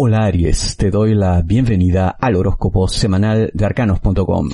Hola Aries, te doy la bienvenida al horóscopo semanal de arcanos.com.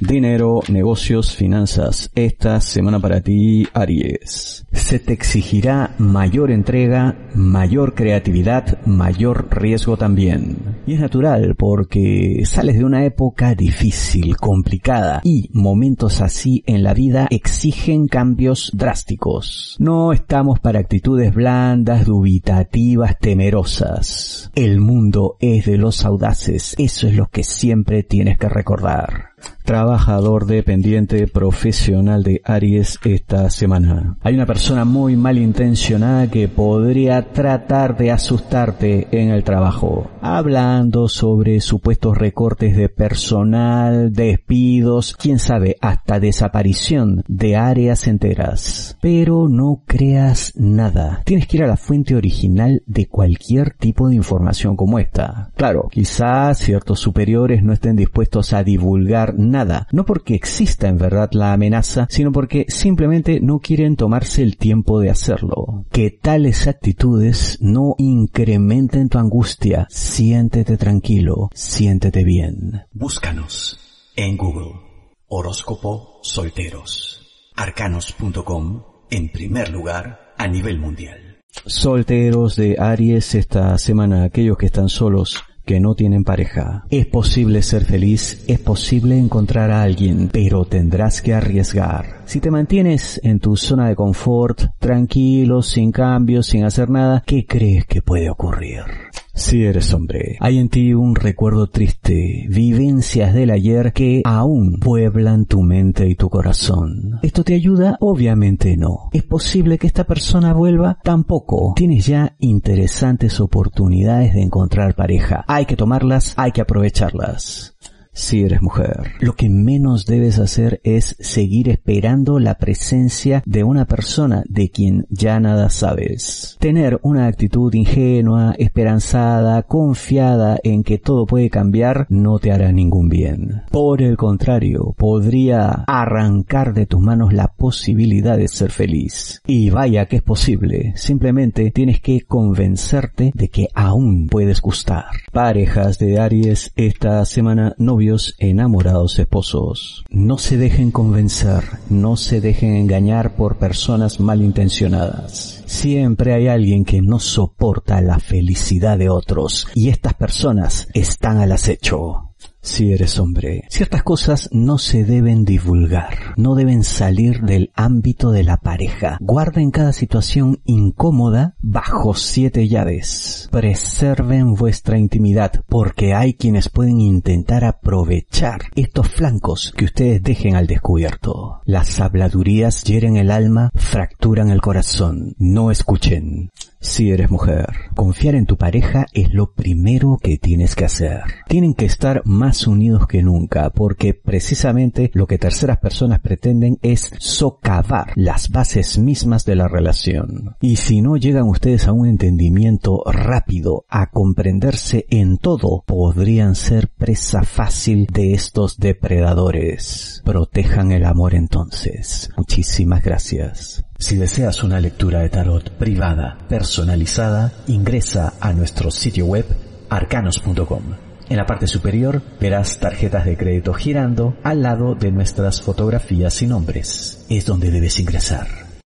Dinero, negocios, finanzas. Esta semana para ti, Aries. Se te exigirá mayor entrega, mayor creatividad, mayor riesgo también. Y es natural porque sales de una época difícil, complicada y momentos así en la vida exigen cambios drásticos. No estamos para actitudes blandas, dubitativas, temerosas. El mundo es de los audaces. Eso es lo que siempre tienes que recordar trabajador dependiente profesional de Aries esta semana. Hay una persona muy malintencionada que podría tratar de asustarte en el trabajo, hablando sobre supuestos recortes de personal, despidos, quién sabe, hasta desaparición de áreas enteras. Pero no creas nada. Tienes que ir a la fuente original de cualquier tipo de información como esta. Claro, quizás ciertos superiores no estén dispuestos a divulgar nada, no porque exista en verdad la amenaza, sino porque simplemente no quieren tomarse el tiempo de hacerlo. Que tales actitudes no incrementen tu angustia. Siéntete tranquilo, siéntete bien. Búscanos en Google. Horóscopo Solteros. Arcanos.com en primer lugar a nivel mundial. Solteros de Aries esta semana, aquellos que están solos, que no tienen pareja. Es posible ser feliz, es posible encontrar a alguien, pero tendrás que arriesgar. Si te mantienes en tu zona de confort, tranquilo, sin cambios, sin hacer nada, ¿qué crees que puede ocurrir? Si eres hombre, hay en ti un recuerdo triste, vivencias del ayer que aún pueblan tu mente y tu corazón. ¿Esto te ayuda? Obviamente no. ¿Es posible que esta persona vuelva? Tampoco. Tienes ya interesantes oportunidades de encontrar pareja. Hay que tomarlas, hay que aprovecharlas si eres mujer. Lo que menos debes hacer es seguir esperando la presencia de una persona de quien ya nada sabes. Tener una actitud ingenua, esperanzada, confiada en que todo puede cambiar no te hará ningún bien. Por el contrario, podría arrancar de tus manos la posibilidad de ser feliz. Y vaya que es posible, simplemente tienes que convencerte de que aún puedes gustar. Parejas de Aries esta semana novio enamorados esposos. No se dejen convencer, no se dejen engañar por personas malintencionadas. Siempre hay alguien que no soporta la felicidad de otros y estas personas están al acecho si eres hombre. Ciertas cosas no se deben divulgar, no deben salir del ámbito de la pareja. Guarda en cada situación incómoda bajo siete llaves. Preserven vuestra intimidad porque hay quienes pueden intentar aprovechar estos flancos que ustedes dejen al descubierto. Las habladurías hieren el alma, fracturan el corazón. No escuchen. Si eres mujer, confiar en tu pareja es lo primero que tienes que hacer. Tienen que estar más unidos que nunca porque precisamente lo que terceras personas pretenden es socavar las bases mismas de la relación. Y si no llegan ustedes a un entendimiento rápido, a comprenderse en todo, podrían ser presa fácil de estos depredadores. Protejan el amor entonces. Muchísimas gracias. Si deseas una lectura de tarot privada, personalizada, ingresa a nuestro sitio web arcanos.com. En la parte superior verás tarjetas de crédito girando al lado de nuestras fotografías y nombres. Es donde debes ingresar.